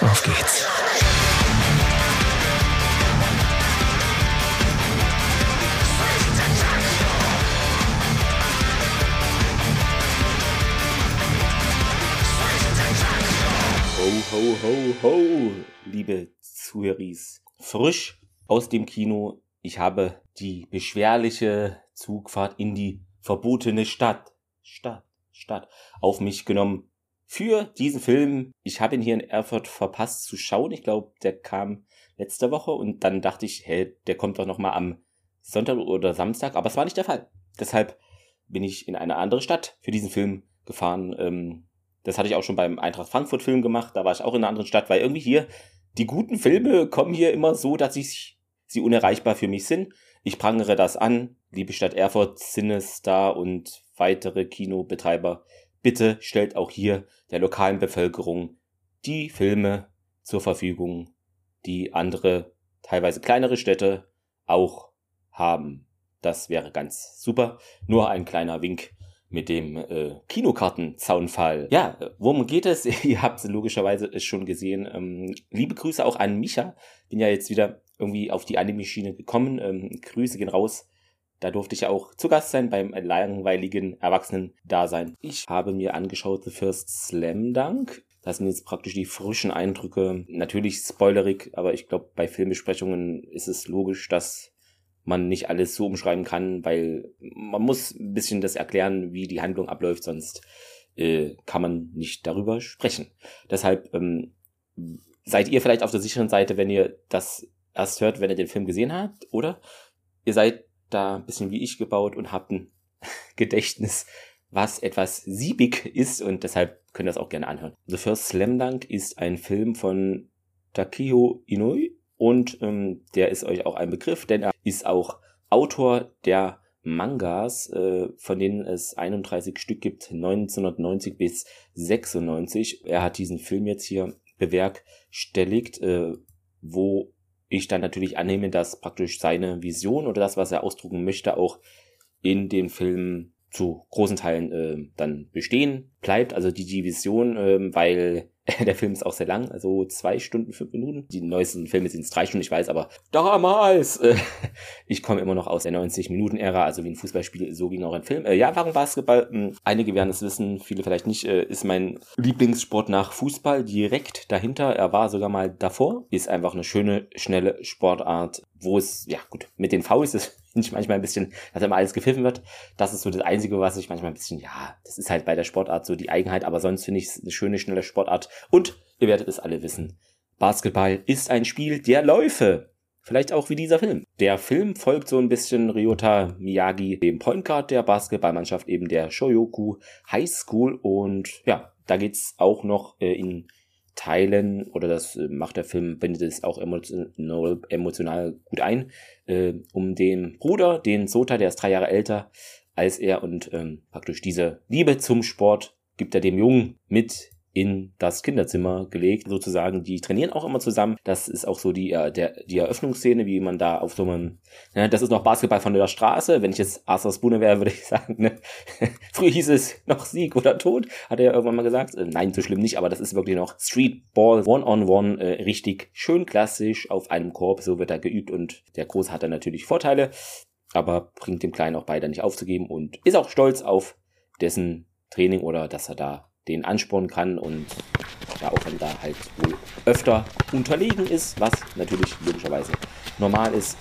Auf geht's. Ho, ho, ho, ho, liebe Zuhöris. Frisch aus dem Kino. Ich habe die beschwerliche Zugfahrt in die verbotene Stadt, Stadt, Stadt auf mich genommen. Für diesen Film. Ich habe ihn hier in Erfurt verpasst zu schauen. Ich glaube, der kam letzte Woche und dann dachte ich, hey, der kommt doch noch mal am Sonntag oder Samstag, aber es war nicht der Fall. Deshalb bin ich in eine andere Stadt für diesen Film gefahren. Ähm, das hatte ich auch schon beim Eintracht Frankfurt Film gemacht. Da war ich auch in einer anderen Stadt, weil irgendwie hier die guten Filme kommen hier immer so, dass ich sie unerreichbar für mich sind. Ich prangere das an. Liebe Stadt Erfurt, Cinestar und weitere Kinobetreiber, bitte stellt auch hier der lokalen Bevölkerung die Filme zur Verfügung, die andere, teilweise kleinere Städte auch haben. Das wäre ganz super. Nur ein kleiner Wink mit dem äh, Kinokartenzaunfall. Ja, worum geht es? Ihr habt logischerweise es schon gesehen. Ähm, liebe Grüße auch an Micha. Bin ja jetzt wieder irgendwie auf die Anime-Schiene gekommen. Ähm, Grüße gehen raus. Da durfte ich ja auch zu Gast sein beim langweiligen Erwachsenen-Dasein. Ich habe mir angeschaut The First Slam Dunk. Das sind jetzt praktisch die frischen Eindrücke. Natürlich spoilerig, aber ich glaube, bei Filmbesprechungen ist es logisch, dass man nicht alles so umschreiben kann, weil man muss ein bisschen das erklären, wie die Handlung abläuft, sonst äh, kann man nicht darüber sprechen. Deshalb ähm, seid ihr vielleicht auf der sicheren Seite, wenn ihr das erst hört, wenn ihr den Film gesehen habt, oder? Ihr seid da ein bisschen wie ich gebaut und habt ein Gedächtnis, was etwas siebig ist und deshalb könnt ihr das auch gerne anhören. The First Slam Dunk ist ein Film von Takiho Inui und ähm, der ist euch auch ein Begriff, denn er ist auch Autor der Mangas, äh, von denen es 31 Stück gibt, 1990 bis 96. Er hat diesen Film jetzt hier bewerkstelligt, äh, wo ich dann natürlich annehme, dass praktisch seine Vision oder das, was er ausdrucken möchte, auch in den Film zu großen Teilen äh, dann bestehen bleibt. Also die, die Vision, äh, weil der Film ist auch sehr lang, also zwei Stunden, fünf Minuten. Die neuesten Filme sind es drei Stunden, ich weiß, aber damals, äh, ich komme immer noch aus der 90-Minuten-Ära, also wie ein Fußballspiel, so ging auch ein Film. Äh, ja, warum Basketball? Hm, einige werden es wissen, viele vielleicht nicht, äh, ist mein Lieblingssport nach Fußball direkt dahinter. Er war sogar mal davor. Ist einfach eine schöne, schnelle Sportart, wo es, ja gut, mit den Fouls ist finde ich manchmal ein bisschen, dass immer alles gepfiffen wird. Das ist so das Einzige, was ich manchmal ein bisschen, ja, das ist halt bei der Sportart so die Eigenheit, aber sonst finde ich es eine schöne, schnelle Sportart. Und ihr werdet es alle wissen. Basketball ist ein Spiel der Läufe. Vielleicht auch wie dieser Film. Der Film folgt so ein bisschen Ryota Miyagi, dem Point Guard der Basketballmannschaft, eben der Shoyoku High School. Und ja, da geht's auch noch äh, in Teilen, oder das äh, macht der Film, bindet es auch emotional, emotional gut ein, äh, um den Bruder, den Sota, der ist drei Jahre älter als er und ähm, praktisch diese Liebe zum Sport gibt er dem Jungen mit in das Kinderzimmer gelegt, sozusagen. Die trainieren auch immer zusammen. Das ist auch so die, äh, der, die Eröffnungsszene, wie man da auf so einem, ne, das ist noch Basketball von der Straße. Wenn ich jetzt Arthur Spooner wäre, würde ich sagen, ne, früher hieß es noch Sieg oder Tod, hat er irgendwann mal gesagt. Äh, nein, so schlimm nicht, aber das ist wirklich noch Streetball, One-on-One, äh, richtig schön klassisch auf einem Korb. So wird er geübt und der Große hat dann natürlich Vorteile, aber bringt dem Kleinen auch beide nicht aufzugeben und ist auch stolz auf dessen Training oder dass er da den anspornen kann und ja, auch wenn da halt wohl öfter unterlegen ist, was natürlich logischerweise normal ist.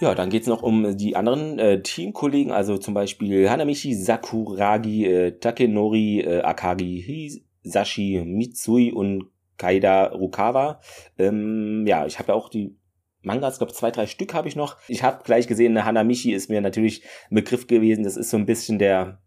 Ja, dann geht's noch um die anderen äh, Teamkollegen, also zum Beispiel Hanamichi Sakuragi, äh, Takenori äh, Akagi Hisashi Mitsui und Kaida Rukawa. Ähm, ja, ich habe ja auch die Mangas, glaube zwei, drei Stück habe ich noch. Ich habe gleich gesehen, eine Hanamichi ist mir natürlich ein Begriff gewesen. Das ist so ein bisschen der,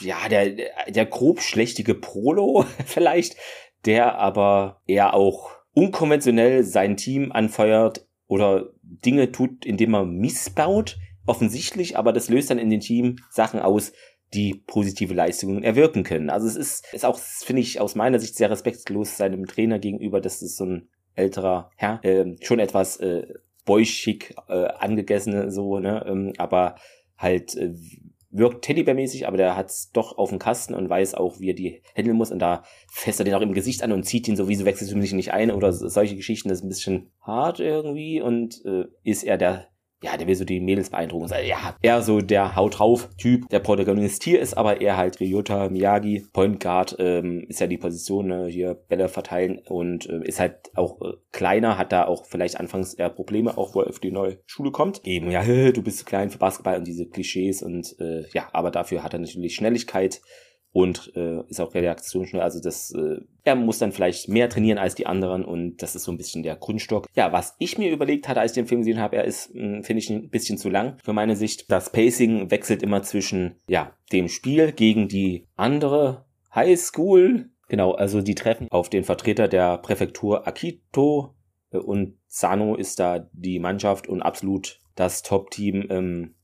ja, der, der grob schlechtige Prolo vielleicht, der aber eher auch unkonventionell sein Team anfeuert oder Dinge tut, indem er missbaut, offensichtlich, aber das löst dann in den Team Sachen aus, die positive Leistungen erwirken können. Also es ist, ist auch, finde ich, aus meiner Sicht sehr respektlos seinem Trainer gegenüber, dass es so ein älterer Herr, äh, schon etwas äh, boyschick äh, angegessene so, ne? Ähm, aber halt äh, wirkt Teddybär-mäßig, aber der hat's doch auf dem Kasten und weiß auch, wie er die handeln muss und da fässt er den auch im Gesicht an und zieht ihn so, wieso wechselst du mich nicht ein oder solche Geschichten, das ist ein bisschen hart irgendwie und äh, ist er der ja, der will so die Mädels beeindrucken. Ja, eher so der Haut drauf Typ. Der Protagonist hier ist aber eher halt Ryota Miyagi. Point Guard ähm, ist ja die Position, ne? hier Bälle verteilen und äh, ist halt auch äh, kleiner, hat da auch vielleicht anfangs eher Probleme, auch wo er auf die neue Schule kommt. Eben, ja, du bist zu klein für Basketball und diese Klischees und äh, ja, aber dafür hat er natürlich Schnelligkeit und äh, ist auch reaktionsschnell. Also das, äh, er muss dann vielleicht mehr trainieren als die anderen und das ist so ein bisschen der Grundstock. Ja, was ich mir überlegt hatte, als ich den Film gesehen habe, er ist, hm, finde ich, ein bisschen zu lang für meine Sicht. Das Pacing wechselt immer zwischen, ja, dem Spiel gegen die andere Highschool. Genau, also die treffen auf den Vertreter der Präfektur Akito äh, und Sano ist da die Mannschaft und absolut das Top-Team. Ähm,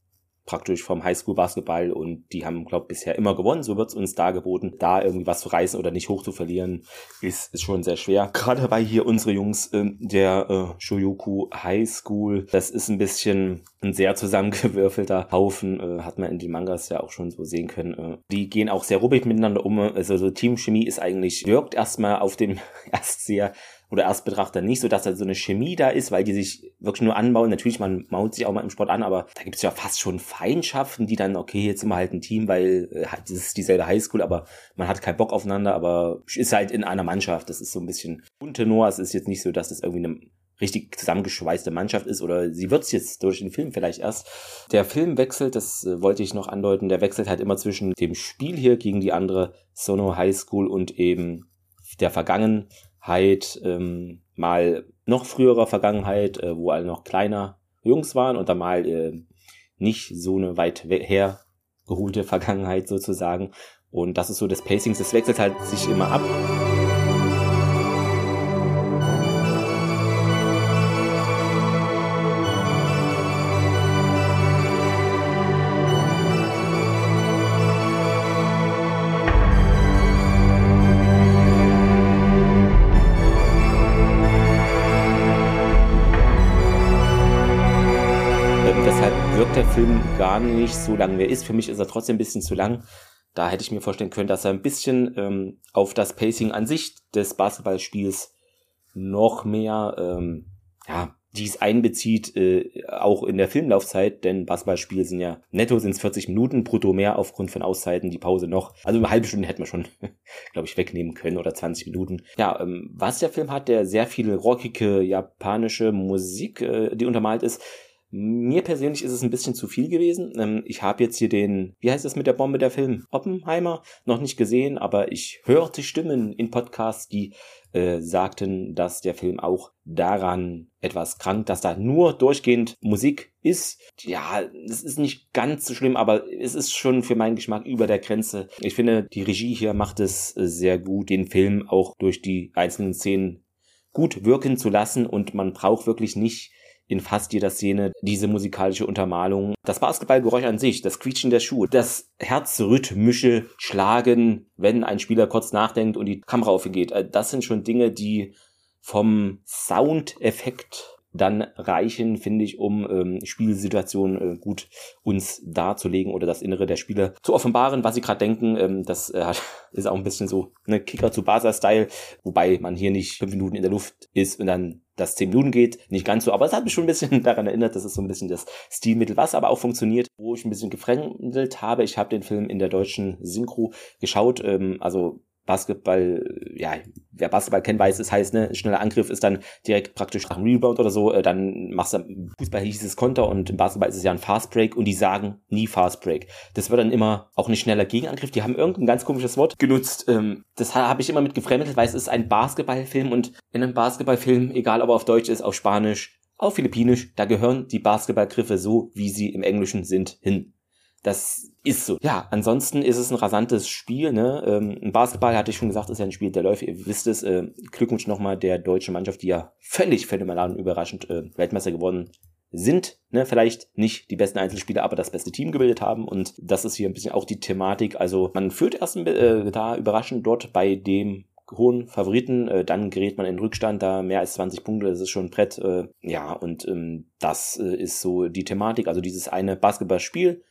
praktisch vom Highschool-Basketball und die haben, glaube bisher immer gewonnen. So wird's uns dargeboten. Da irgendwie was zu reißen oder nicht hoch zu verlieren, ist, ist schon sehr schwer. Gerade dabei hier unsere Jungs äh, der äh, Shoyoku High School, das ist ein bisschen ein sehr zusammengewürfelter Haufen, äh, hat man in den Mangas ja auch schon so sehen können. Äh, die gehen auch sehr ruppig miteinander um. Also so Teamchemie ist eigentlich, wirkt erstmal auf dem erst sehr oder Erstbetrachter nicht so, dass da so eine Chemie da ist, weil die sich wirklich nur anbauen. Natürlich, man maut sich auch mal im Sport an, aber da gibt es ja fast schon Feindschaften, die dann, okay, jetzt sind wir halt ein Team, weil äh, das ist dieselbe Highschool, aber man hat keinen Bock aufeinander, aber ist halt in einer Mannschaft. Das ist so ein bisschen bunte Noah. Es ist jetzt nicht so, dass das irgendwie eine richtig zusammengeschweißte Mannschaft ist oder sie wird's jetzt durch den Film vielleicht erst. Der Film wechselt, das äh, wollte ich noch andeuten, der wechselt halt immer zwischen dem Spiel hier gegen die andere Sono High School und eben der Vergangenheit Vergangenheit, ähm, mal noch früherer Vergangenheit, äh, wo alle noch kleiner Jungs waren und dann mal äh, nicht so eine weit her geholte Vergangenheit sozusagen. Und das ist so das Pacing, das wechselt halt sich immer ab. Gar nicht so lang mehr ist. Für mich ist er trotzdem ein bisschen zu lang. Da hätte ich mir vorstellen können, dass er ein bisschen ähm, auf das Pacing an sich des Basketballspiels noch mehr, ähm, ja, dies einbezieht, äh, auch in der Filmlaufzeit, denn Basketballspiele sind ja netto sind es 40 Minuten, brutto mehr aufgrund von Auszeiten, die Pause noch. Also eine halbe Stunde hätte man schon, glaube ich, wegnehmen können oder 20 Minuten. Ja, ähm, was der Film hat, der sehr viel rockige japanische Musik, äh, die untermalt ist, mir persönlich ist es ein bisschen zu viel gewesen. Ähm, ich habe jetzt hier den, wie heißt das mit der Bombe der Film? Oppenheimer noch nicht gesehen, aber ich hörte Stimmen in Podcasts, die äh, sagten, dass der Film auch daran etwas krankt, dass da nur durchgehend Musik ist. Ja, es ist nicht ganz so schlimm, aber es ist schon für meinen Geschmack über der Grenze. Ich finde, die Regie hier macht es äh, sehr gut, den Film auch durch die einzelnen Szenen gut wirken zu lassen und man braucht wirklich nicht in fast jeder Szene diese musikalische Untermalung. Das Basketballgeräusch an sich, das Quietschen der Schuhe, das herzrhythmische Schlagen, wenn ein Spieler kurz nachdenkt und die Kamera auf ihn geht, äh, das sind schon Dinge, die vom Soundeffekt dann reichen, finde ich, um ähm, Spielsituationen äh, gut uns darzulegen oder das Innere der Spieler zu offenbaren, was sie gerade denken. Ähm, das äh, ist auch ein bisschen so eine Kicker zu Basa-Style, wobei man hier nicht fünf Minuten in der Luft ist und dann das zehn Minuten geht, nicht ganz so, aber es hat mich schon ein bisschen daran erinnert, das ist so ein bisschen das Stilmittel, was aber auch funktioniert, wo ich ein bisschen gefremdelt habe. Ich habe den Film in der deutschen Synchro geschaut, ähm, also Basketball, ja, wer Basketball kennt, weiß, es heißt, ne, schneller Angriff ist dann direkt praktisch nach einem Rebound oder so, äh, dann machst du im Fußball hieß es Konter und im Basketball ist es ja ein Fast Break und die sagen nie Fast Break. Das wird dann immer auch ein schneller Gegenangriff. Die haben irgendein ganz komisches Wort genutzt. Ähm, das habe ich immer mit gefremdet, weil es ist ein Basketballfilm und in einem Basketballfilm, egal ob er auf Deutsch ist, auf Spanisch, auf Philippinisch, da gehören die Basketballgriffe so, wie sie im Englischen sind, hin. Das ist so. Ja, ansonsten ist es ein rasantes Spiel. Ne? Ähm, Basketball, hatte ich schon gesagt, ist ja ein Spiel der Läufe. Ihr wisst es. Äh, Glückwunsch nochmal der deutschen Mannschaft, die ja völlig phänomenal und überraschend äh, Weltmeister geworden sind. Ne? Vielleicht nicht die besten Einzelspieler, aber das beste Team gebildet haben. Und das ist hier ein bisschen auch die Thematik. Also man führt erst äh, da überraschend dort bei dem hohen Favoriten, äh, dann gerät man in Rückstand, da mehr als 20 Punkte, das ist schon ein Brett. Äh, ja, und ähm, das äh, ist so die Thematik, also dieses eine Basketballspiel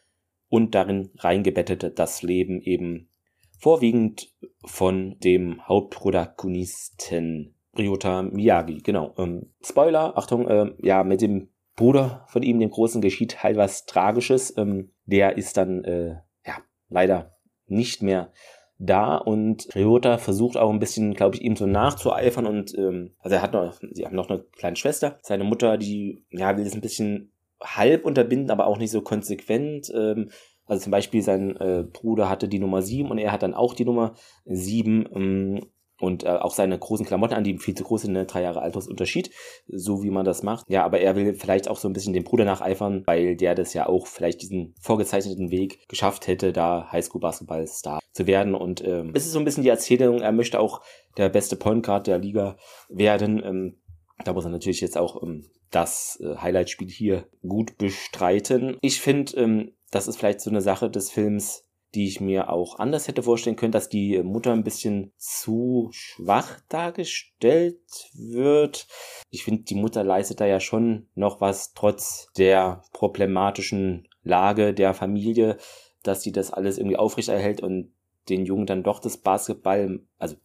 und darin reingebettet das Leben eben vorwiegend von dem Hauptprotagonisten Ryota Miyagi, genau. Ähm, Spoiler, Achtung, äh, ja, mit dem Bruder von ihm, dem Großen, geschieht halt was Tragisches. Ähm, der ist dann, äh, ja, leider nicht mehr da und Ryota versucht auch ein bisschen, glaube ich, ihm so nachzueifern und ähm, also er hat noch, sie haben noch eine kleine Schwester. Seine Mutter, die ja will das ein bisschen halb unterbinden, aber auch nicht so konsequent. Ähm, also zum Beispiel sein äh, Bruder hatte die Nummer 7 und er hat dann auch die Nummer 7. Ähm, und äh, auch seine großen Klamotten an, die viel zu groß sind, ne? drei Jahre Altersunterschied, so wie man das macht. Ja, aber er will vielleicht auch so ein bisschen dem Bruder nacheifern, weil der das ja auch vielleicht diesen vorgezeichneten Weg geschafft hätte, da Highschool-Basketball-Star zu werden. Und ähm, es ist so ein bisschen die Erzählung, er möchte auch der beste Point Guard der Liga werden. Ähm, da muss er natürlich jetzt auch ähm, das äh, Highlight-Spiel hier gut bestreiten. Ich finde, ähm, das ist vielleicht so eine Sache des Films, die ich mir auch anders hätte vorstellen können, dass die Mutter ein bisschen zu schwach dargestellt wird. Ich finde, die Mutter leistet da ja schon noch was, trotz der problematischen Lage der Familie, dass sie das alles irgendwie aufrechterhält und den Jungen dann doch das Basketball, also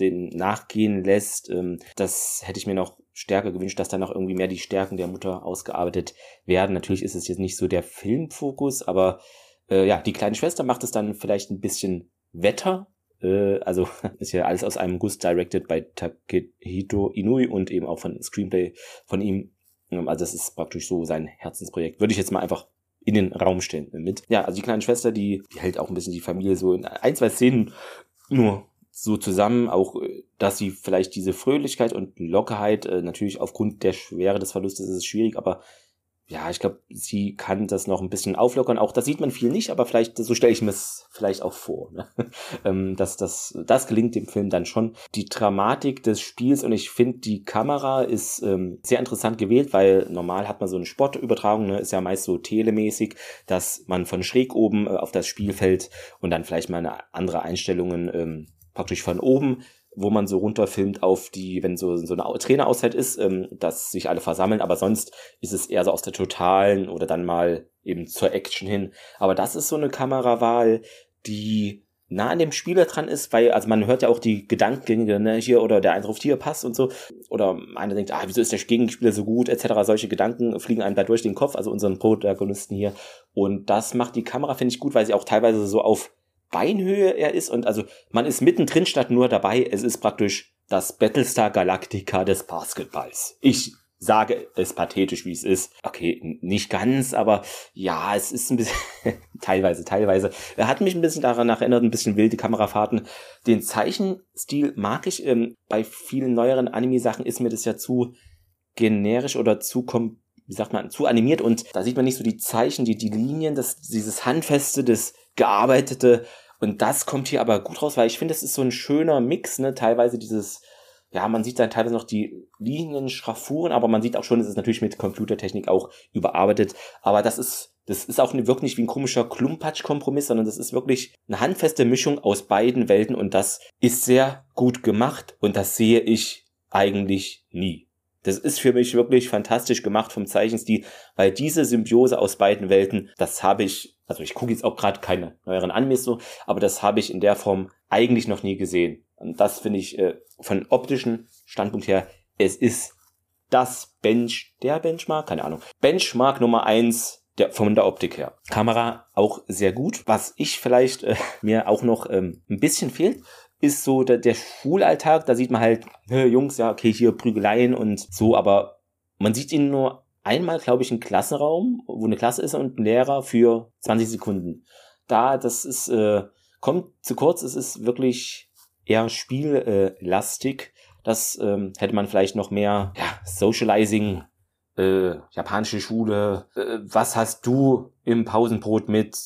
den nachgehen lässt. Ähm, das hätte ich mir noch stärker gewünscht, dass da noch irgendwie mehr die Stärken der Mutter ausgearbeitet werden. Natürlich ist es jetzt nicht so der Filmfokus, aber äh, ja, die kleine Schwester macht es dann vielleicht ein bisschen wetter. Äh, also ist ja alles aus einem Guss directed bei Takehito Inui und eben auch von Screenplay von ihm. Ähm, also das ist praktisch so sein Herzensprojekt. Würde ich jetzt mal einfach in den Raum stellen mit. Ja, also die kleine Schwester, die, die hält auch ein bisschen die Familie so in ein, zwei Szenen nur so zusammen, auch äh, dass sie vielleicht diese Fröhlichkeit und Lockerheit, äh, natürlich aufgrund der Schwere des Verlustes ist es schwierig, aber ja, ich glaube, sie kann das noch ein bisschen auflockern. Auch das sieht man viel nicht, aber vielleicht, so stelle ich mir es vielleicht auch vor, ne? ähm, dass das, das gelingt dem Film dann schon. Die Dramatik des Spiels und ich finde, die Kamera ist ähm, sehr interessant gewählt, weil normal hat man so eine Sportübertragung, ne? ist ja meist so telemäßig, dass man von schräg oben äh, auf das Spielfeld und dann vielleicht mal eine andere Einstellungen ähm, praktisch von oben wo man so runterfilmt auf die, wenn so, so eine Trainerauszeit ist, ähm, dass sich alle versammeln, aber sonst ist es eher so aus der totalen oder dann mal eben zur Action hin. Aber das ist so eine Kamerawahl, die nah an dem Spieler dran ist, weil, also man hört ja auch die Gedankengänge, ne, hier oder der Eindruck hier passt und so. Oder einer denkt, ah, wieso ist der Gegenspieler so gut, etc. Solche Gedanken fliegen einem da durch den Kopf, also unseren Protagonisten hier. Und das macht die Kamera, finde ich, gut, weil sie auch teilweise so auf Beinhöhe er ist und also man ist mittendrin statt nur dabei. Es ist praktisch das Battlestar Galactica des Basketballs. Ich sage es pathetisch, wie es ist. Okay, nicht ganz, aber ja, es ist ein bisschen, teilweise, teilweise. Er hat mich ein bisschen daran erinnert, ein bisschen wilde Kamerafahrten. Den Zeichenstil mag ich. Ähm, bei vielen neueren Anime-Sachen ist mir das ja zu generisch oder zu kom wie sagt man, zu animiert und da sieht man nicht so die Zeichen, die, die Linien, das, dieses Handfeste, das Gearbeitete, und das kommt hier aber gut raus, weil ich finde, es ist so ein schöner Mix, ne? Teilweise dieses, ja, man sieht dann teilweise noch die Linien, Schraffuren, aber man sieht auch schon, es ist natürlich mit Computertechnik auch überarbeitet. Aber das ist, das ist auch wirklich nicht wie ein komischer Klumpatsch-Kompromiss, sondern das ist wirklich eine handfeste Mischung aus beiden Welten und das ist sehr gut gemacht und das sehe ich eigentlich nie. Das ist für mich wirklich fantastisch gemacht vom Zeichenstil, weil diese Symbiose aus beiden Welten, das habe ich, also ich gucke jetzt auch gerade keine neueren Animes so, aber das habe ich in der Form eigentlich noch nie gesehen. Und das finde ich äh, von optischen Standpunkt her, es ist das Bench, der Benchmark, keine Ahnung, Benchmark Nummer eins der, von der Optik her. Kamera auch sehr gut. Was ich vielleicht äh, mir auch noch ähm, ein bisschen fehlt, ist so der, der Schulalltag. Da sieht man halt, Jungs, ja, okay, hier Prügeleien und so, aber man sieht ihn nur einmal, glaube ich, im Klassenraum, wo eine Klasse ist und ein Lehrer für 20 Sekunden. Da, das ist, äh, kommt zu kurz, es ist wirklich eher spiellastig. Das ähm, hätte man vielleicht noch mehr, ja, Socializing, äh, japanische Schule, äh, was hast du im Pausenbrot mit?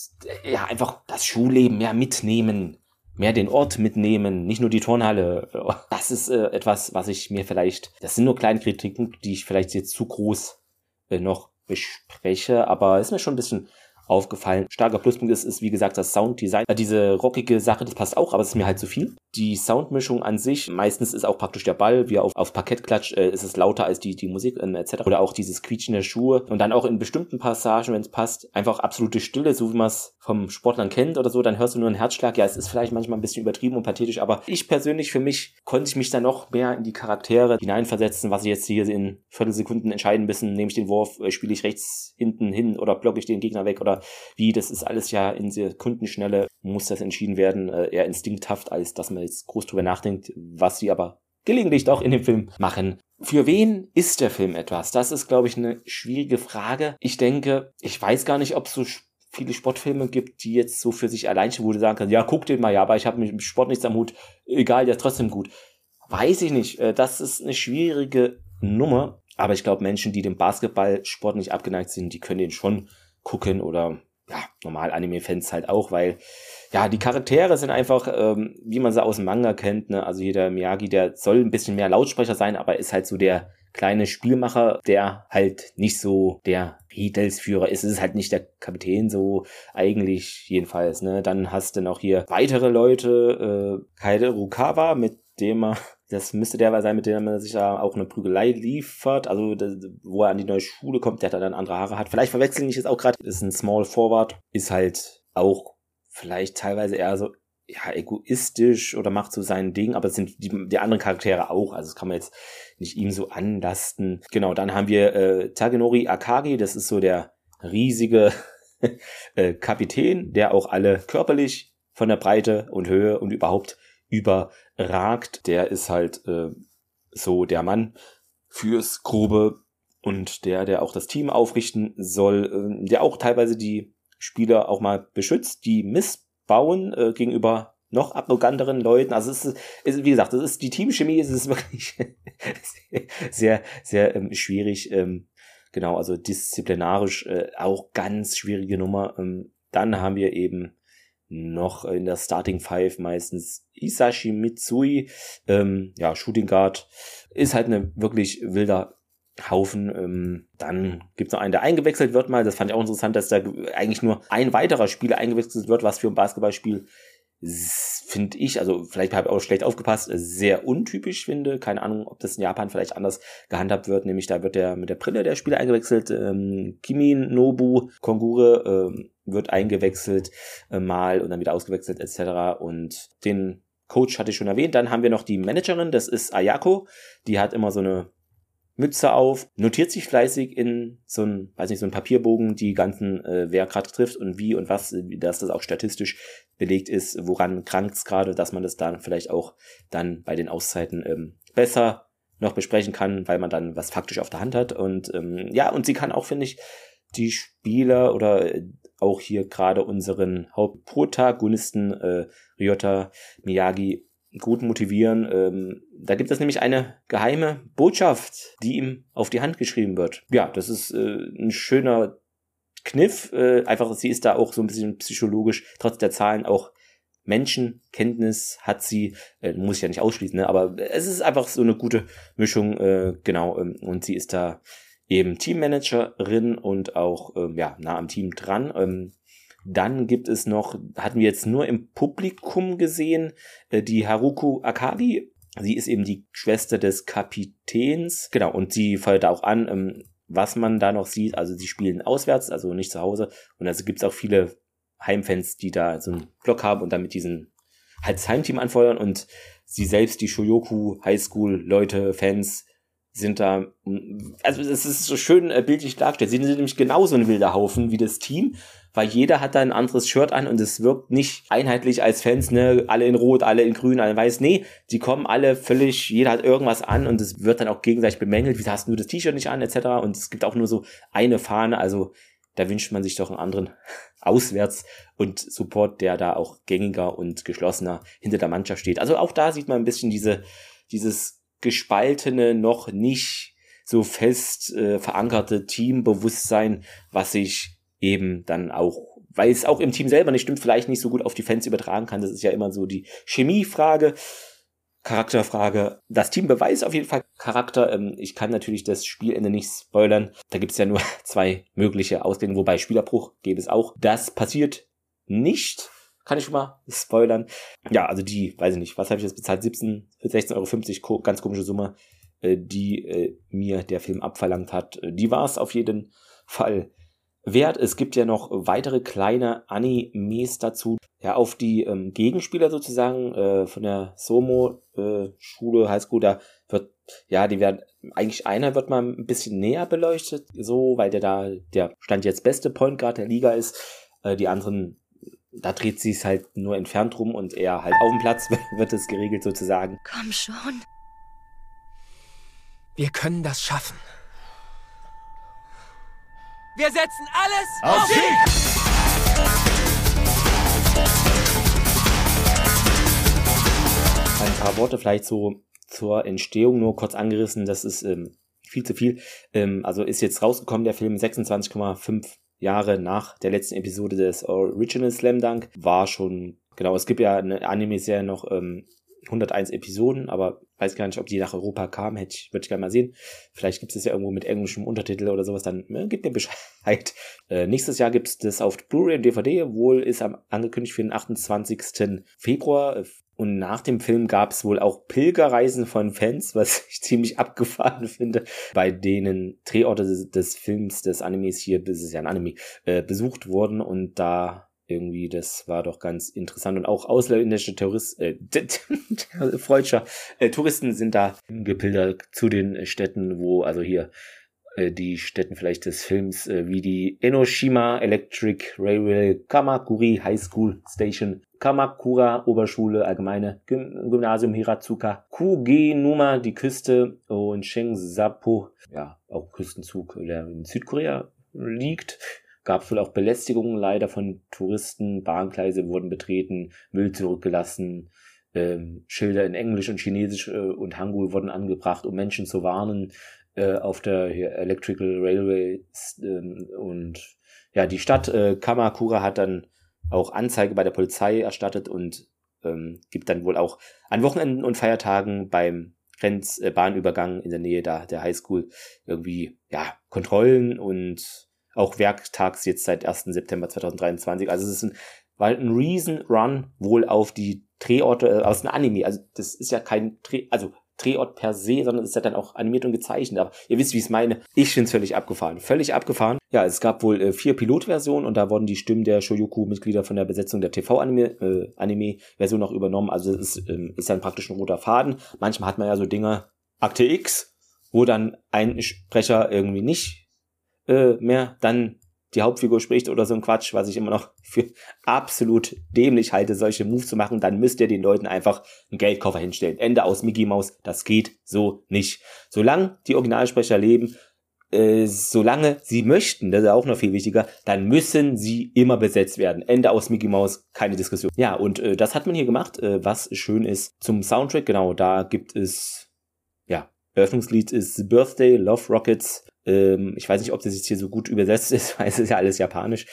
Ja, einfach das Schulleben mehr mitnehmen mehr den Ort mitnehmen, nicht nur die Turnhalle. Das ist äh, etwas, was ich mir vielleicht, das sind nur kleine Kritiken, die ich vielleicht jetzt zu groß äh, noch bespreche, aber ist mir schon ein bisschen aufgefallen. Starker Pluspunkt ist, ist wie gesagt das Sounddesign. Diese rockige Sache, das passt auch, aber es ist mir halt zu viel. Die Soundmischung an sich, meistens ist auch praktisch der Ball, wie auf, aufs Parkett klatscht, äh, ist es lauter als die, die Musik äh, etc. Oder auch dieses Quietschen der Schuhe. Und dann auch in bestimmten Passagen, wenn es passt, einfach absolute Stille, so wie man es vom Sportlern kennt oder so, dann hörst du nur einen Herzschlag. Ja, es ist vielleicht manchmal ein bisschen übertrieben und pathetisch, aber ich persönlich, für mich, konnte ich mich da noch mehr in die Charaktere hineinversetzen, was sie jetzt hier in Viertelsekunden entscheiden müssen. Nehme ich den Wurf, äh, spiele ich rechts hinten hin oder blocke ich den Gegner weg oder wie, das ist alles ja in Sekundenschnelle, muss das entschieden werden, äh, eher instinkthaft, als dass man jetzt groß drüber nachdenkt, was sie aber gelegentlich doch in dem Film machen. Für wen ist der Film etwas? Das ist, glaube ich, eine schwierige Frage. Ich denke, ich weiß gar nicht, ob es so viele Sportfilme gibt, die jetzt so für sich allein stehen, wo du sagen kannst, ja, guck den mal, ja, aber ich habe mit Sport nichts am Hut, egal, der ist trotzdem gut. Weiß ich nicht. Äh, das ist eine schwierige Nummer. Aber ich glaube, Menschen, die dem Basketballsport nicht abgeneigt sind, die können den schon gucken oder ja, normal Anime-Fans halt auch, weil ja, die Charaktere sind einfach, ähm, wie man sie aus dem Manga kennt, ne? Also hier der Miyagi, der soll ein bisschen mehr Lautsprecher sein, aber ist halt so der kleine Spielmacher, der halt nicht so der Rädelsführer ist. Es ist halt nicht der Kapitän so eigentlich jedenfalls, ne? Dann hast du noch hier weitere Leute, äh, Kaide Rukawa, mit dem er das müsste der sein, mit dem er sich ja auch eine Prügelei liefert. Also, wo er an die neue Schule kommt, der dann andere Haare hat. Vielleicht verwechseln ich jetzt auch gerade. Ist ein Small Forward. Ist halt auch vielleicht teilweise eher so ja, egoistisch oder macht so sein Ding, aber es sind die, die anderen Charaktere auch, also das kann man jetzt nicht ihm so anlasten. Genau, dann haben wir äh, Tagenori Akagi, das ist so der riesige äh, Kapitän, der auch alle körperlich von der Breite und Höhe und überhaupt überragt. Der ist halt äh, so der Mann fürs Grobe und der, der auch das Team aufrichten soll, äh, der auch teilweise die Spieler auch mal beschützt, die missbauen äh, gegenüber noch arroganteren Leuten. Also es ist, ist, wie gesagt, das ist die Teamchemie, es ist wirklich sehr, sehr ähm, schwierig. Ähm, genau, also disziplinarisch äh, auch ganz schwierige Nummer. Ähm, dann haben wir eben noch in der Starting Five meistens Isashi Mitsui, ähm, ja, Shooting Guard, ist halt eine wirklich wilder Haufen. Ähm, dann gibt es noch einen, der eingewechselt wird mal. Das fand ich auch interessant, dass da eigentlich nur ein weiterer Spieler eingewechselt wird, was für ein Basketballspiel finde ich, also vielleicht habe ich auch schlecht aufgepasst, sehr untypisch finde. Keine Ahnung, ob das in Japan vielleicht anders gehandhabt wird. Nämlich da wird der mit der Brille der Spieler eingewechselt. Ähm, Kimin Nobu Kongure ähm, wird eingewechselt äh, mal und dann wieder ausgewechselt etc. Und den Coach hatte ich schon erwähnt. Dann haben wir noch die Managerin, das ist Ayako. Die hat immer so eine Mütze auf, notiert sich fleißig in so ein, weiß nicht, so ein Papierbogen die ganzen, äh, wer gerade trifft und wie und was, dass das auch statistisch belegt ist, woran krankt es gerade, dass man das dann vielleicht auch dann bei den Auszeiten ähm, besser noch besprechen kann, weil man dann was faktisch auf der Hand hat. Und ähm, ja, und sie kann auch, finde ich, die Spieler oder äh, auch hier gerade unseren Hauptprotagonisten äh, Ryota Miyagi gut motivieren. Ähm, da gibt es nämlich eine geheime Botschaft, die ihm auf die Hand geschrieben wird. Ja, das ist äh, ein schöner Kniff. Äh, einfach, sie ist da auch so ein bisschen psychologisch, trotz der Zahlen auch Menschenkenntnis hat sie, äh, muss ich ja nicht ausschließen, ne? aber es ist einfach so eine gute Mischung, äh, genau, ähm, und sie ist da eben Teammanagerin und auch ähm, ja, nah am Team dran. Ähm, dann gibt es noch, hatten wir jetzt nur im Publikum gesehen, äh, die Haruko Akagi. Sie ist eben die Schwester des Kapitäns. Genau, und sie feuert auch an, ähm, was man da noch sieht. Also sie spielen auswärts, also nicht zu Hause. Und also gibt es auch viele Heimfans, die da so einen Block haben und damit diesen das Heimteam anfeuern und sie selbst, die Shoyoku High School Leute, Fans, sind da, also es ist so schön äh, bildlich dargestellt. Sie sind nämlich genauso ein wilder Haufen wie das Team, weil jeder hat da ein anderes Shirt an und es wirkt nicht einheitlich als Fans, ne, alle in Rot, alle in Grün, alle in Weiß. Nee, die kommen alle völlig, jeder hat irgendwas an und es wird dann auch gegenseitig bemängelt, wie hast du das T-Shirt nicht an, etc. Und es gibt auch nur so eine Fahne, also da wünscht man sich doch einen anderen Auswärts und Support, der da auch gängiger und geschlossener hinter der Mannschaft steht. Also auch da sieht man ein bisschen diese, dieses gespaltene, noch nicht so fest äh, verankerte Teambewusstsein, was sich eben dann auch, weil es auch im Team selber nicht stimmt, vielleicht nicht so gut auf die Fans übertragen kann. Das ist ja immer so die Chemiefrage. Charakterfrage. Das Team beweist auf jeden Fall Charakter. Ähm, ich kann natürlich das Spielende nicht spoilern. Da gibt es ja nur zwei mögliche Ausgänge, wobei Spielerbruch gäbe es auch. Das passiert nicht. Kann ich schon mal spoilern. Ja, also die, weiß ich nicht, was habe ich jetzt bezahlt? 17 für 16,50 Euro, ganz komische Summe, äh, die äh, mir der Film abverlangt hat. Äh, die war es auf jeden Fall wert. Es gibt ja noch weitere kleine Animes dazu. Ja, auf die ähm, Gegenspieler sozusagen äh, von der Somo-Schule, äh, Highschool, da wird, ja, die werden, eigentlich einer wird mal ein bisschen näher beleuchtet, so, weil der da, der Stand jetzt beste Point Guard der Liga ist. Äh, die anderen, da dreht sie es halt nur entfernt rum und eher halt auf dem Platz wird es geregelt sozusagen. Komm schon. Wir können das schaffen. Wir setzen alles auf, auf Sieg! Ein paar Worte vielleicht so zur Entstehung, nur kurz angerissen, das ist ähm, viel zu viel. Ähm, also ist jetzt rausgekommen, der Film 26,5 Jahre nach der letzten Episode des Original Slam Dunk. War schon, genau, es gibt ja eine Anime-Serie noch ähm, 101 Episoden, aber weiß gar nicht, ob die nach Europa kamen, hätte ich, würde ich gerne mal sehen. Vielleicht gibt es ja irgendwo mit englischem Untertitel oder sowas, dann äh, gebt mir Bescheid. Äh, nächstes Jahr gibt es das auf Blu-ray und DVD, wohl ist am, angekündigt für den 28. Februar. Und nach dem Film gab es wohl auch Pilgerreisen von Fans, was ich ziemlich abgefahren finde, bei denen Drehorte des, des Films, des Animes hier, das ist ja ein Anime, äh, besucht wurden und da irgendwie, das war doch ganz interessant. Und auch ausländische Touristen, äh, freudscher äh, Touristen sind da gepildert zu den Städten, wo, also hier, äh, die Städten vielleicht des Films, äh, wie die Enoshima Electric Railway, Kamakuri High School Station, Kamakura Oberschule, allgemeine Gymnasium Hiratsuka, Kugenuma, die Küste und Shengsapo, ja, auch Küstenzug, der in Südkorea liegt gab es wohl auch Belästigungen leider von Touristen, Bahngleise wurden betreten, Müll zurückgelassen, ähm, Schilder in Englisch und Chinesisch äh, und Hangul wurden angebracht, um Menschen zu warnen äh, auf der hier, Electrical Railway ähm, und ja, die Stadt äh, Kamakura hat dann auch Anzeige bei der Polizei erstattet und ähm, gibt dann wohl auch an Wochenenden und Feiertagen beim Grenzbahnübergang in der Nähe da der Highschool irgendwie ja Kontrollen und auch werktags jetzt seit 1. September 2023. Also es ist ein, war ein Reason Run wohl auf die Drehorte äh, aus einem Anime. Also das ist ja kein Dreh, also Drehort per se, sondern es ist ja dann auch animiert und gezeichnet. Aber ihr wisst, wie ich es meine. Ich finde es völlig abgefahren. Völlig abgefahren. Ja, es gab wohl äh, vier Pilotversionen und da wurden die Stimmen der Shoyoku-Mitglieder von der Besetzung der TV-Anime-Version äh, Anime noch übernommen. Also es ist, ähm, ist dann praktisch ein roter Faden. Manchmal hat man ja so Dinge, Akte X, wo dann ein Sprecher irgendwie nicht äh, mehr dann die Hauptfigur spricht oder so ein Quatsch, was ich immer noch für absolut dämlich halte, solche Moves zu machen, dann müsst ihr den Leuten einfach einen Geldkoffer hinstellen. Ende aus Mickey Mouse, das geht so nicht. Solange die Originalsprecher leben, äh, solange sie möchten, das ist auch noch viel wichtiger, dann müssen sie immer besetzt werden. Ende aus Mickey Mouse, keine Diskussion. Ja, und äh, das hat man hier gemacht, äh, was schön ist zum Soundtrack. Genau, da gibt es, ja, Eröffnungslied ist Birthday, Love Rockets, ähm, ich weiß nicht, ob das jetzt hier so gut übersetzt ist, weil es ist ja alles japanisch.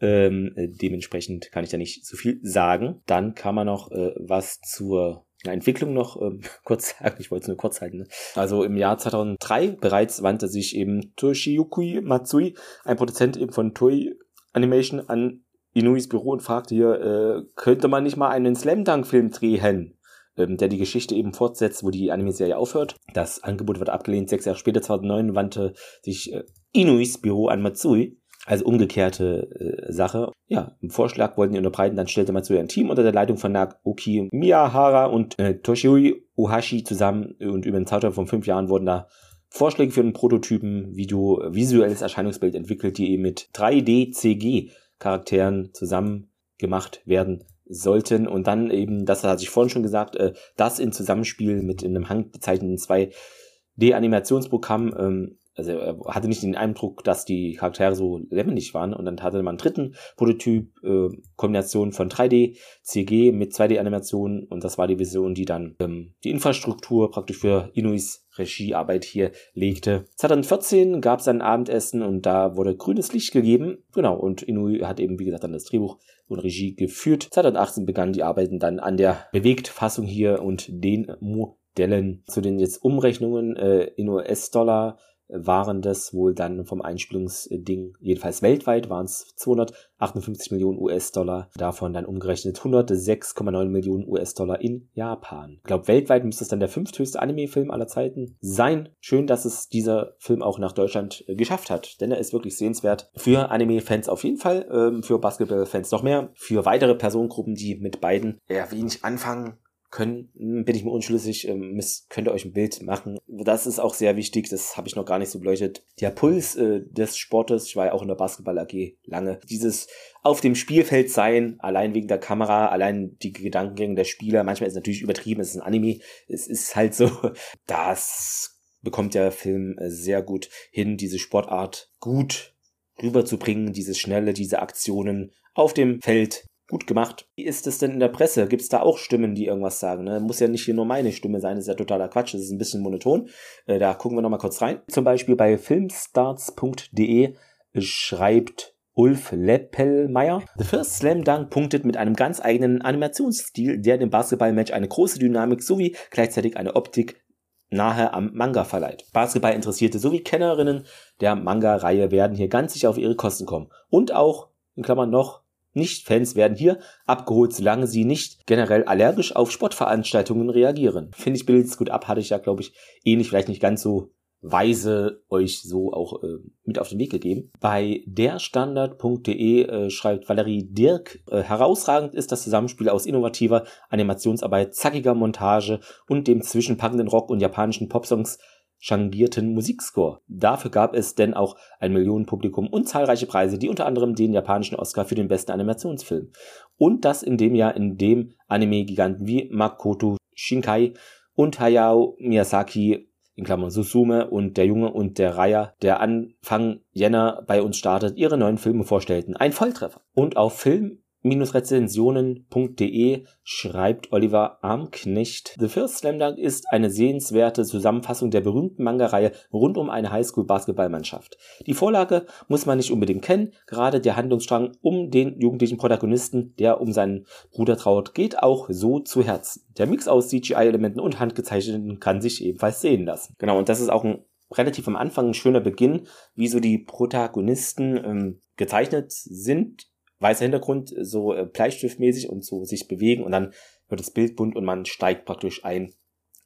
Ähm, äh, dementsprechend kann ich da nicht so viel sagen. Dann kann man noch äh, was zur Entwicklung noch ähm, kurz sagen, ich wollte es nur kurz halten. Ne? Also im Jahr 2003 bereits wandte sich eben Toshiyuki Matsui, ein Produzent eben von Toei Animation, an Inuis Büro und fragte hier, äh, könnte man nicht mal einen Slam Dunk Film drehen? Ähm, der die Geschichte eben fortsetzt, wo die Anime-Serie aufhört. Das Angebot wird abgelehnt. Sechs Jahre später, 2009, wandte sich äh, Inuis Büro an Matsui. Also umgekehrte äh, Sache. Ja, im Vorschlag wollten die unterbreiten, dann stellte Matsui ein Team unter der Leitung von Naoki Miyahara und äh, Toshiui Ohashi zusammen und über den Zeitraum von fünf Jahren wurden da Vorschläge für einen Prototypen, Video, visuelles Erscheinungsbild entwickelt, die eben mit 3D-CG-Charakteren zusammen gemacht werden sollten. Und dann eben, das hatte ich vorhin schon gesagt, äh, das in Zusammenspiel mit in einem handgezeichneten 2D-Animationsprogramm, ähm, also er hatte nicht den Eindruck, dass die Charaktere so lebendig waren und dann hatte man einen dritten Prototyp, äh, Kombination von 3D, CG mit 2D-Animationen und das war die Vision, die dann ähm, die Infrastruktur praktisch für Inuis Regiearbeit hier legte. 2014 gab es ein Abendessen und da wurde grünes Licht gegeben. Genau, und Inui hat eben, wie gesagt, dann das Drehbuch und Regie geführt. 2018 begannen die Arbeiten dann an der Bewegtfassung hier und den Modellen zu den jetzt Umrechnungen äh, in US-Dollar waren das wohl dann vom Einspielungsding, jedenfalls weltweit waren es 258 Millionen US-Dollar, davon dann umgerechnet 106,9 Millionen US-Dollar in Japan. Ich glaube, weltweit müsste es dann der fünfthöchste Anime-Film aller Zeiten sein. Schön, dass es dieser Film auch nach Deutschland äh, geschafft hat, denn er ist wirklich sehenswert. Für Anime-Fans auf jeden Fall, ähm, für Basketball-Fans noch mehr, für weitere Personengruppen, die mit beiden eher wenig anfangen, können, bin ich mir unschlüssig, ähm, könnt ihr euch ein Bild machen. Das ist auch sehr wichtig, das habe ich noch gar nicht so beleuchtet. Der Puls äh, des Sportes, ich war ja auch in der Basketball AG lange, dieses auf dem Spielfeld sein, allein wegen der Kamera, allein die Gedankengänge der Spieler, manchmal ist es natürlich übertrieben, es ist ein Anime, es ist halt so, das bekommt der Film äh, sehr gut hin, diese Sportart gut rüberzubringen, dieses Schnelle, diese Aktionen auf dem Feld gut gemacht. Wie ist es denn in der Presse? Gibt es da auch Stimmen, die irgendwas sagen? Ne? Muss ja nicht hier nur meine Stimme sein, das ist ja totaler Quatsch, das ist ein bisschen monoton. Äh, da gucken wir nochmal kurz rein. Zum Beispiel bei filmstarts.de schreibt Ulf Leppelmeier. The First Slam Dunk punktet mit einem ganz eigenen Animationsstil, der dem Basketballmatch eine große Dynamik sowie gleichzeitig eine Optik nahe am Manga verleiht. Basketballinteressierte sowie Kennerinnen der Manga-Reihe werden hier ganz sicher auf ihre Kosten kommen. Und auch, in Klammern noch, nicht-Fans werden hier abgeholt, solange sie nicht generell allergisch auf Sportveranstaltungen reagieren. Finde ich, bildet es gut ab, hatte ich ja, glaube ich, ähnlich, vielleicht nicht ganz so weise euch so auch äh, mit auf den Weg gegeben. Bei derstandard.de äh, schreibt Valerie Dirk, äh, herausragend ist das Zusammenspiel aus innovativer Animationsarbeit, zackiger Montage und dem zwischenpackenden Rock und japanischen Popsongs changierten Musikscore. Dafür gab es denn auch ein Millionenpublikum und zahlreiche Preise, die unter anderem den japanischen Oscar für den besten Animationsfilm. Und das in dem Jahr, in dem Anime-Giganten wie Makoto Shinkai und Hayao Miyazaki in Klammern Susume und der Junge und der Reiher, der Anfang Jänner bei uns startet, ihre neuen Filme vorstellten. Ein Volltreffer. Und auf Film rezensionen.de schreibt Oliver Armknecht. The First Slam Dunk ist eine sehenswerte Zusammenfassung der berühmten Manga-Reihe rund um eine Highschool-Basketballmannschaft. Die Vorlage muss man nicht unbedingt kennen, gerade der Handlungsstrang um den jugendlichen Protagonisten, der um seinen Bruder traut, geht auch so zu Herzen. Der Mix aus CGI-Elementen und handgezeichneten kann sich ebenfalls sehen lassen. Genau, und das ist auch ein relativ am Anfang ein schöner Beginn, wie so die Protagonisten ähm, gezeichnet sind weißer Hintergrund, so äh, Bleistiftmäßig und so sich bewegen und dann wird das Bild bunt und man steigt praktisch ein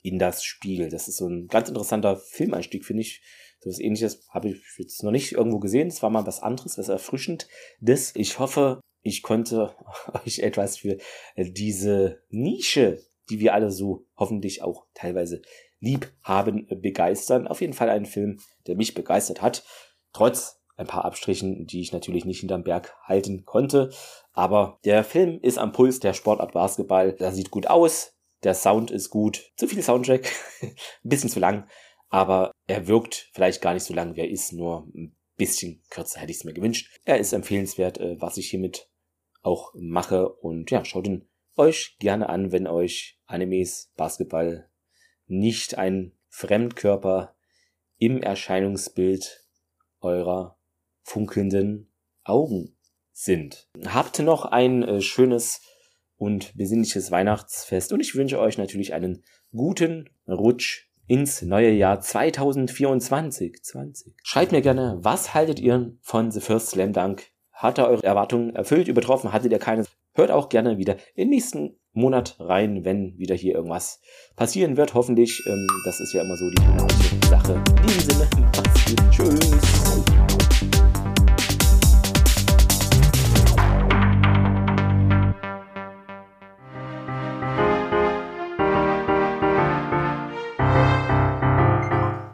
in das Spiel. Das ist so ein ganz interessanter Filmeinstieg, finde ich. So was ähnliches habe ich jetzt noch nicht irgendwo gesehen. Das war mal was anderes, was erfrischend. Das, ich hoffe, ich konnte euch etwas für äh, diese Nische, die wir alle so hoffentlich auch teilweise lieb haben, begeistern. Auf jeden Fall ein Film, der mich begeistert hat. Trotz ein paar Abstrichen, die ich natürlich nicht hinterm Berg halten konnte. Aber der Film ist am Puls der Sportart Basketball. Der sieht gut aus. Der Sound ist gut. Zu viel Soundtrack. ein bisschen zu lang. Aber er wirkt vielleicht gar nicht so lang, wie er ist. Nur ein bisschen kürzer hätte ich es mir gewünscht. Er ist empfehlenswert, äh, was ich hiermit auch mache. Und ja, schaut ihn euch gerne an, wenn euch Animes, Basketball nicht ein Fremdkörper im Erscheinungsbild eurer funkelnden Augen sind. Habt noch ein äh, schönes und besinnliches Weihnachtsfest und ich wünsche euch natürlich einen guten Rutsch ins neue Jahr 2024. 20. Schreibt mir gerne, was haltet ihr von The First Slam Dunk? Hat er eure Erwartungen erfüllt, übertroffen? Hattet ihr keine? Hört auch gerne wieder im nächsten Monat rein, wenn wieder hier irgendwas passieren wird. Hoffentlich. Ähm, das ist ja immer so die Sache. In diesem Sinne, macht's gut. Tschüss.